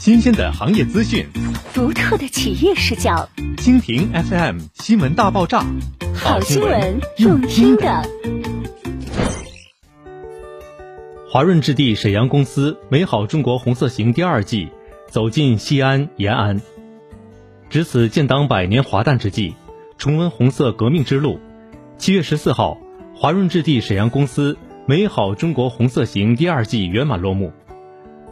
新鲜的行业资讯，独特的企业视角。蜻蜓 FM 新闻大爆炸，好新闻，用听的。华润置地沈阳公司美好中国红色行第二季走进西安、延安，值此建党百年华诞之际，重温红色革命之路。七月十四号，华润置地沈阳公司美好中国红色行第二季圆满落幕。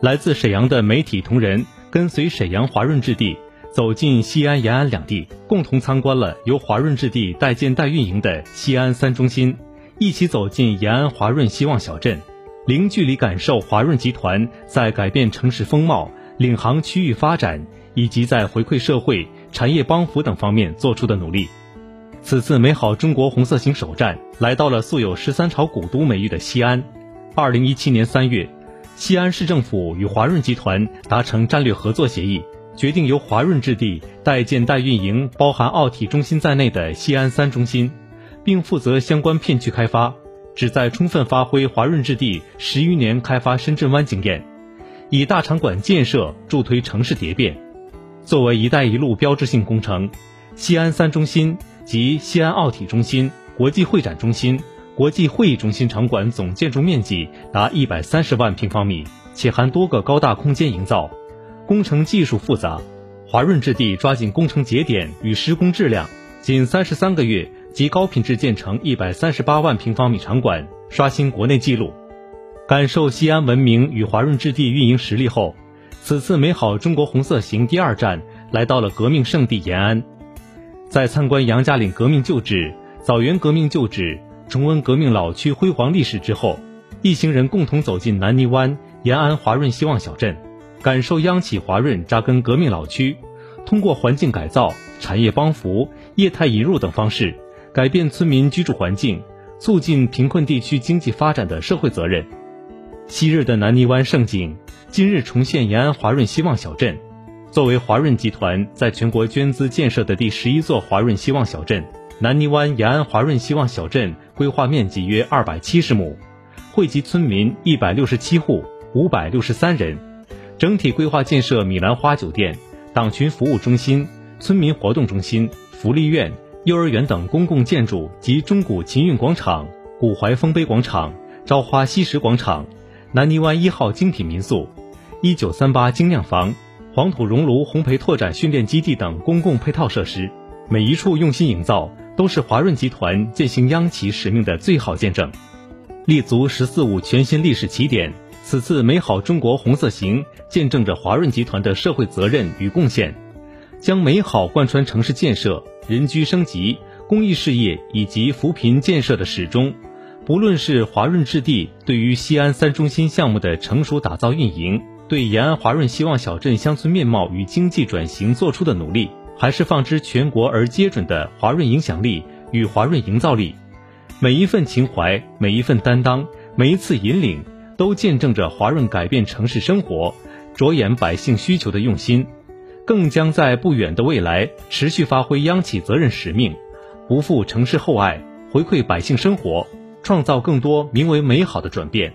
来自沈阳的媒体同仁跟随沈阳华润置地走进西安、延安两地，共同参观了由华润置地代建代运营的西安三中心，一起走进延安华润希望小镇，零距离感受华润集团在改变城市风貌、领航区域发展以及在回馈社会、产业帮扶等方面做出的努力。此次美好中国红色行首站来到了素有“十三朝古都”美誉的西安。二零一七年三月。西安市政府与华润集团达成战略合作协议，决定由华润置地代建代运营包含奥体中心在内的西安三中心，并负责相关片区开发，旨在充分发挥华润置地十余年开发深圳湾经验，以大场馆建设助推城市蝶变。作为“一带一路”标志性工程，西安三中心及西安奥体中心、国际会展中心。国际会议中心场馆总建筑面积达一百三十万平方米，且含多个高大空间营造，工程技术复杂。华润置地抓紧工程节点与施工质量，仅三十三个月即高品质建成一百三十八万平方米场馆，刷新国内纪录。感受西安文明与华润置地运营实力后，此次美好中国红色行第二站来到了革命圣地延安，在参观杨家岭革命旧址、枣园革命旧址。重温革命老区辉煌历史之后，一行人共同走进南泥湾延安华润希望小镇，感受央企华润扎根革命老区，通过环境改造、产业帮扶、业态引入等方式，改变村民居住环境，促进贫困地区经济发展的社会责任。昔日的南泥湾盛景，今日重现延安华润希望小镇。作为华润集团在全国捐资建设的第十一座华润希望小镇。南泥湾延安华润希望小镇规划面积约二百七十亩，惠及村民一百六十七户五百六十三人，整体规划建设米兰花酒店、党群服务中心、村民活动中心、福利院、幼儿园等公共建筑及中古秦韵广场、古槐丰碑广场、朝花夕拾广场、南泥湾一号精品民宿、一九三八精酿房、黄土熔炉烘焙拓展训练基地等公共配套设施，每一处用心营造。都是华润集团践行央企使命的最好见证，立足“十四五”全新历史起点。此次美好中国红色行见证着华润集团的社会责任与贡献，将美好贯穿城市建设、人居升级、公益事业以及扶贫建设的始终。不论是华润置地对于西安三中心项目的成熟打造运营，对延安华润希望小镇乡村面貌与经济转型做出的努力。还是放之全国而皆准的华润影响力与华润营造力，每一份情怀，每一份担当，每一次引领，都见证着华润改变城市生活、着眼百姓需求的用心，更将在不远的未来持续发挥央企责任使命，不负城市厚爱，回馈百姓生活，创造更多名为美好的转变。